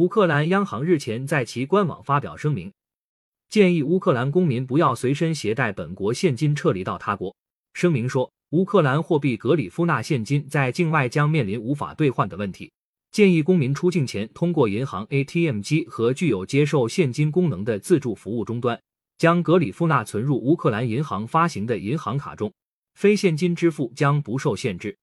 乌克兰央行日前在其官网发表声明建议乌克兰公民不要随身携带本国现金撤离到他国。声明说乌克兰货币格里夫纳现金在境外将面临无法兑换的问题建议公民出境前通过银行 atm 机和具有接受现金功能的自助服务终端将格里夫纳存入乌克兰银行发行的银行卡中非现金支付将不受限制。